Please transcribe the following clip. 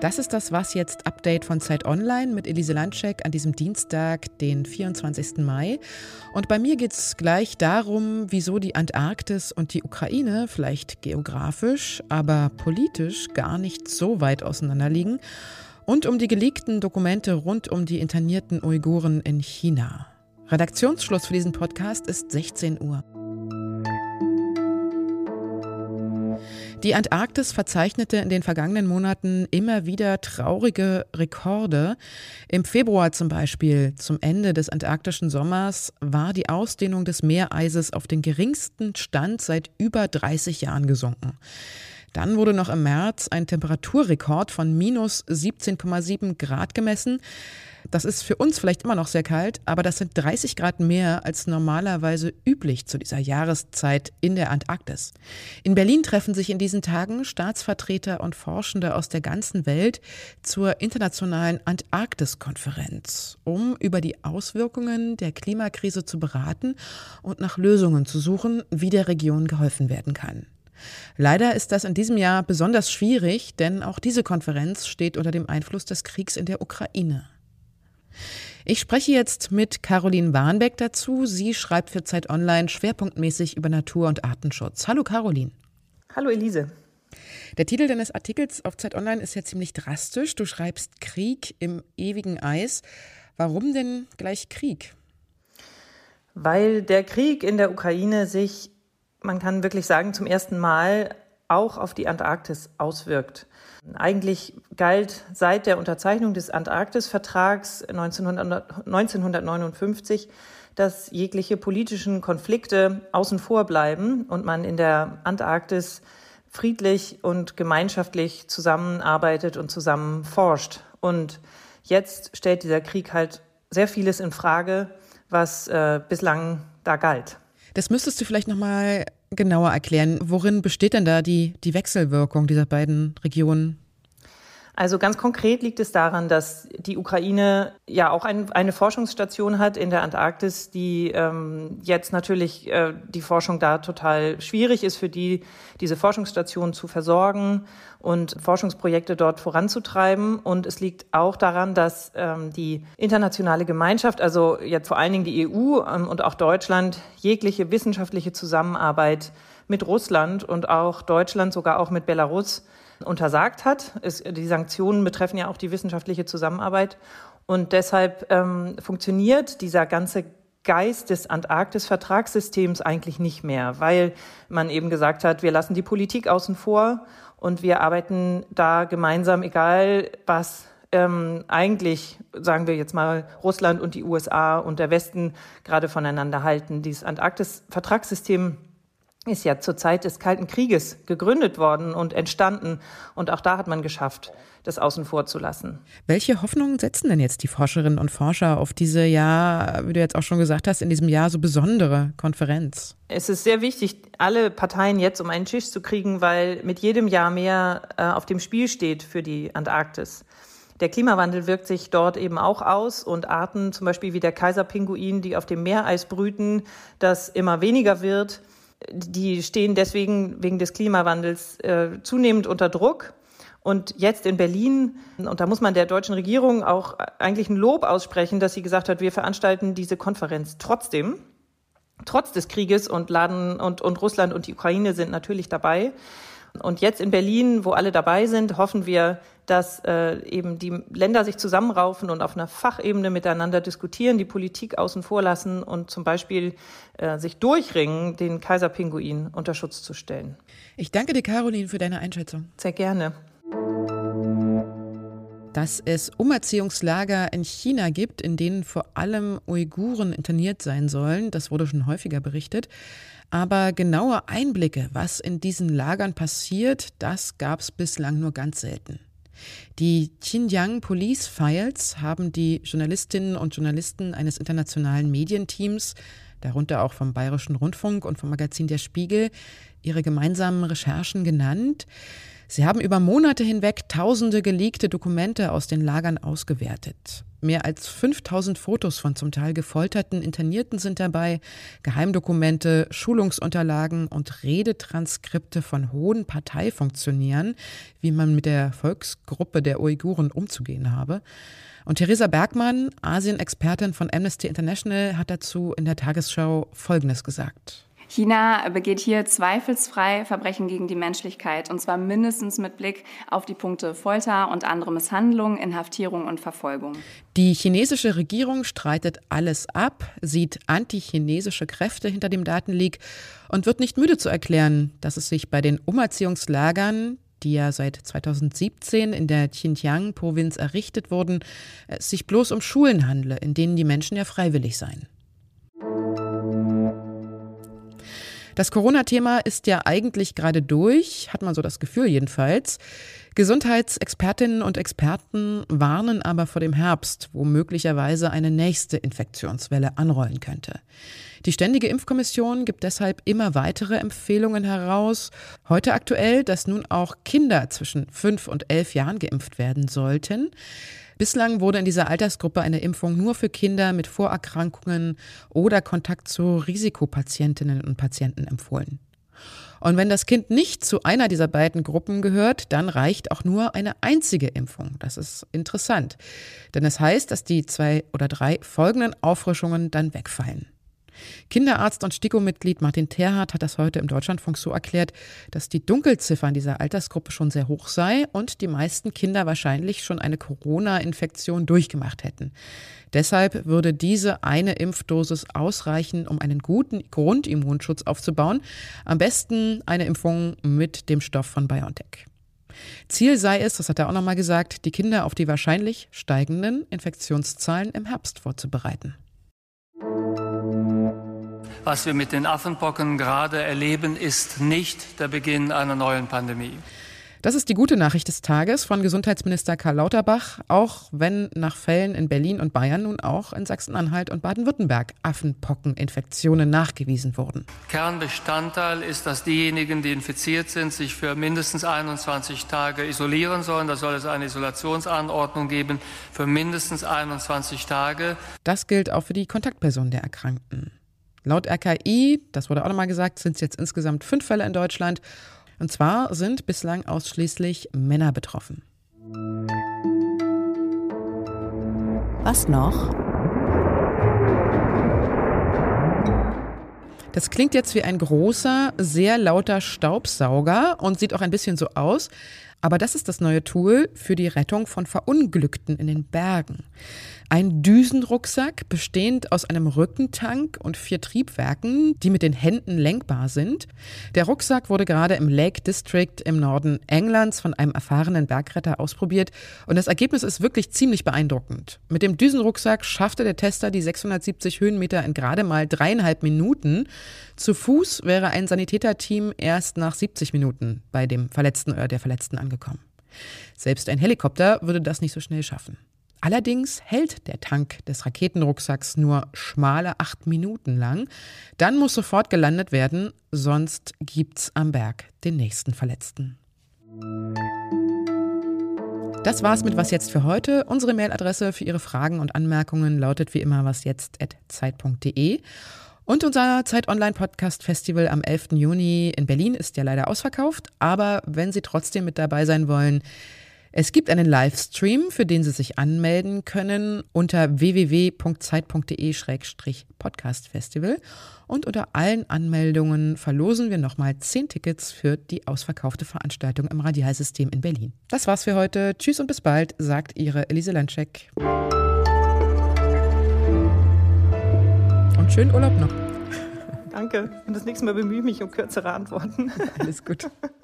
Das ist das Was jetzt Update von Zeit Online mit Elise Landscheck an diesem Dienstag, den 24. Mai. Und bei mir geht es gleich darum, wieso die Antarktis und die Ukraine vielleicht geografisch, aber politisch gar nicht so weit auseinander liegen. Und um die geleakten Dokumente rund um die internierten Uiguren in China. Redaktionsschluss für diesen Podcast ist 16 Uhr. Die Antarktis verzeichnete in den vergangenen Monaten immer wieder traurige Rekorde. Im Februar zum Beispiel, zum Ende des antarktischen Sommers, war die Ausdehnung des Meereises auf den geringsten Stand seit über 30 Jahren gesunken. Dann wurde noch im März ein Temperaturrekord von minus 17,7 Grad gemessen. Das ist für uns vielleicht immer noch sehr kalt, aber das sind 30 Grad mehr als normalerweise üblich zu dieser Jahreszeit in der Antarktis. In Berlin treffen sich in diesen Tagen Staatsvertreter und Forschende aus der ganzen Welt zur internationalen Antarktis-Konferenz, um über die Auswirkungen der Klimakrise zu beraten und nach Lösungen zu suchen, wie der Region geholfen werden kann. Leider ist das in diesem Jahr besonders schwierig, denn auch diese Konferenz steht unter dem Einfluss des Kriegs in der Ukraine. Ich spreche jetzt mit Caroline Warnbeck dazu. Sie schreibt für Zeit Online schwerpunktmäßig über Natur- und Artenschutz. Hallo Caroline. Hallo Elise. Der Titel deines Artikels auf Zeit Online ist ja ziemlich drastisch. Du schreibst Krieg im ewigen Eis. Warum denn gleich Krieg? Weil der Krieg in der Ukraine sich, man kann wirklich sagen, zum ersten Mal auch auf die Antarktis auswirkt. Eigentlich galt seit der Unterzeichnung des Antarktisvertrags 1959, dass jegliche politischen Konflikte außen vor bleiben und man in der Antarktis friedlich und gemeinschaftlich zusammenarbeitet und zusammen forscht. Und jetzt stellt dieser Krieg halt sehr vieles in Frage, was äh, bislang da galt. Das müsstest du vielleicht noch mal genauer erklären. Worin besteht denn da die, die Wechselwirkung dieser beiden Regionen? Also ganz konkret liegt es daran, dass die Ukraine ja auch ein, eine Forschungsstation hat in der Antarktis, die ähm, jetzt natürlich äh, die Forschung da total schwierig ist für die, diese Forschungsstation zu versorgen und Forschungsprojekte dort voranzutreiben. Und es liegt auch daran, dass ähm, die internationale Gemeinschaft, also jetzt vor allen Dingen die EU ähm, und auch Deutschland, jegliche wissenschaftliche Zusammenarbeit mit Russland und auch Deutschland, sogar auch mit Belarus, untersagt hat. Es, die Sanktionen betreffen ja auch die wissenschaftliche Zusammenarbeit. Und deshalb ähm, funktioniert dieser ganze Geist des Antarktis-Vertragssystems eigentlich nicht mehr, weil man eben gesagt hat, wir lassen die Politik außen vor und wir arbeiten da gemeinsam, egal was ähm, eigentlich, sagen wir jetzt mal, Russland und die USA und der Westen gerade voneinander halten. Dieses Antarktis-Vertragssystem ist ja zur Zeit des Kalten Krieges gegründet worden und entstanden. Und auch da hat man geschafft, das außen vor zu lassen. Welche Hoffnungen setzen denn jetzt die Forscherinnen und Forscher auf diese ja, wie du jetzt auch schon gesagt hast, in diesem Jahr so besondere Konferenz? Es ist sehr wichtig, alle Parteien jetzt um einen Tisch zu kriegen, weil mit jedem Jahr mehr äh, auf dem Spiel steht für die Antarktis. Der Klimawandel wirkt sich dort eben auch aus und Arten, zum Beispiel wie der Kaiserpinguin, die auf dem Meereis brüten, das immer weniger wird die stehen deswegen wegen des Klimawandels äh, zunehmend unter Druck. Und jetzt in Berlin, und da muss man der deutschen Regierung auch eigentlich ein Lob aussprechen, dass sie gesagt hat, wir veranstalten diese Konferenz trotzdem, trotz des Krieges und laden und, und Russland und die Ukraine sind natürlich dabei. Und jetzt in Berlin, wo alle dabei sind, hoffen wir, dass äh, eben die Länder sich zusammenraufen und auf einer Fachebene miteinander diskutieren, die Politik außen vor lassen und zum Beispiel äh, sich durchringen, den Kaiserpinguin unter Schutz zu stellen. Ich danke dir, Caroline, für deine Einschätzung. Sehr gerne. Dass es Umerziehungslager in China gibt, in denen vor allem Uiguren interniert sein sollen, das wurde schon häufiger berichtet. Aber genaue Einblicke, was in diesen Lagern passiert, das gab es bislang nur ganz selten. Die Xinjiang Police Files haben die Journalistinnen und Journalisten eines internationalen Medienteams, darunter auch vom Bayerischen Rundfunk und vom Magazin Der Spiegel, ihre gemeinsamen Recherchen genannt. Sie haben über Monate hinweg tausende geleakte Dokumente aus den Lagern ausgewertet. Mehr als 5000 Fotos von zum Teil gefolterten Internierten sind dabei, Geheimdokumente, Schulungsunterlagen und Redetranskripte von hohen Parteifunktionären, wie man mit der Volksgruppe der Uiguren umzugehen habe. Und Theresa Bergmann, Asien-Expertin von Amnesty International, hat dazu in der Tagesschau Folgendes gesagt. China begeht hier zweifelsfrei Verbrechen gegen die Menschlichkeit, und zwar mindestens mit Blick auf die Punkte Folter und andere Misshandlungen, Inhaftierung und Verfolgung. Die chinesische Regierung streitet alles ab, sieht antichinesische Kräfte hinter dem Datenleak und wird nicht müde zu erklären, dass es sich bei den Umerziehungslagern, die ja seit 2017 in der Xinjiang-Provinz errichtet wurden, sich bloß um Schulen handle, in denen die Menschen ja freiwillig seien. Das Corona-Thema ist ja eigentlich gerade durch, hat man so das Gefühl jedenfalls. Gesundheitsexpertinnen und Experten warnen aber vor dem Herbst, wo möglicherweise eine nächste Infektionswelle anrollen könnte. Die Ständige Impfkommission gibt deshalb immer weitere Empfehlungen heraus. Heute aktuell, dass nun auch Kinder zwischen fünf und elf Jahren geimpft werden sollten. Bislang wurde in dieser Altersgruppe eine Impfung nur für Kinder mit Vorerkrankungen oder Kontakt zu Risikopatientinnen und Patienten empfohlen. Und wenn das Kind nicht zu einer dieser beiden Gruppen gehört, dann reicht auch nur eine einzige Impfung. Das ist interessant. Denn es das heißt, dass die zwei oder drei folgenden Auffrischungen dann wegfallen. Kinderarzt und STIKO-Mitglied Martin Terhardt hat das heute im Deutschlandfunk so erklärt, dass die Dunkelziffer in dieser Altersgruppe schon sehr hoch sei und die meisten Kinder wahrscheinlich schon eine Corona-Infektion durchgemacht hätten. Deshalb würde diese eine Impfdosis ausreichen, um einen guten Grundimmunschutz aufzubauen. Am besten eine Impfung mit dem Stoff von BioNTech. Ziel sei es, das hat er auch nochmal gesagt, die Kinder auf die wahrscheinlich steigenden Infektionszahlen im Herbst vorzubereiten. Was wir mit den Affenpocken gerade erleben, ist nicht der Beginn einer neuen Pandemie. Das ist die gute Nachricht des Tages von Gesundheitsminister Karl Lauterbach, auch wenn nach Fällen in Berlin und Bayern nun auch in Sachsen-Anhalt und Baden-Württemberg Affenpockeninfektionen nachgewiesen wurden. Kernbestandteil ist, dass diejenigen, die infiziert sind, sich für mindestens 21 Tage isolieren sollen. Da soll es eine Isolationsanordnung geben für mindestens 21 Tage. Das gilt auch für die Kontaktpersonen der Erkrankten. Laut RKI, das wurde auch nochmal gesagt, sind es jetzt insgesamt fünf Fälle in Deutschland. Und zwar sind bislang ausschließlich Männer betroffen. Was noch? Das klingt jetzt wie ein großer, sehr lauter Staubsauger und sieht auch ein bisschen so aus. Aber das ist das neue Tool für die Rettung von Verunglückten in den Bergen. Ein Düsenrucksack bestehend aus einem Rückentank und vier Triebwerken, die mit den Händen lenkbar sind. Der Rucksack wurde gerade im Lake District im Norden Englands von einem erfahrenen Bergretter ausprobiert und das Ergebnis ist wirklich ziemlich beeindruckend. Mit dem Düsenrucksack schaffte der Tester die 670 Höhenmeter in gerade mal dreieinhalb Minuten. Zu Fuß wäre ein Sanitäterteam erst nach 70 Minuten bei dem Verletzten oder der Verletzten angekommen. Selbst ein Helikopter würde das nicht so schnell schaffen. Allerdings hält der Tank des Raketenrucksacks nur schmale acht Minuten lang. Dann muss sofort gelandet werden, sonst gibt's am Berg den nächsten Verletzten. Das war's mit Was jetzt für heute. Unsere Mailadresse für Ihre Fragen und Anmerkungen lautet wie immer wasjetzt.zeit.de. Und unser Zeit Online Podcast Festival am 11. Juni in Berlin ist ja leider ausverkauft, aber wenn Sie trotzdem mit dabei sein wollen, es gibt einen Livestream, für den Sie sich anmelden können unter www.zeit.de-podcastfestival. Und unter allen Anmeldungen verlosen wir nochmal zehn Tickets für die ausverkaufte Veranstaltung im Radialsystem in Berlin. Das war's für heute. Tschüss und bis bald, sagt Ihre Elise Landscheck. Und schönen Urlaub noch. Danke. Und das nächste Mal bemühe ich mich um kürzere Antworten. Alles gut.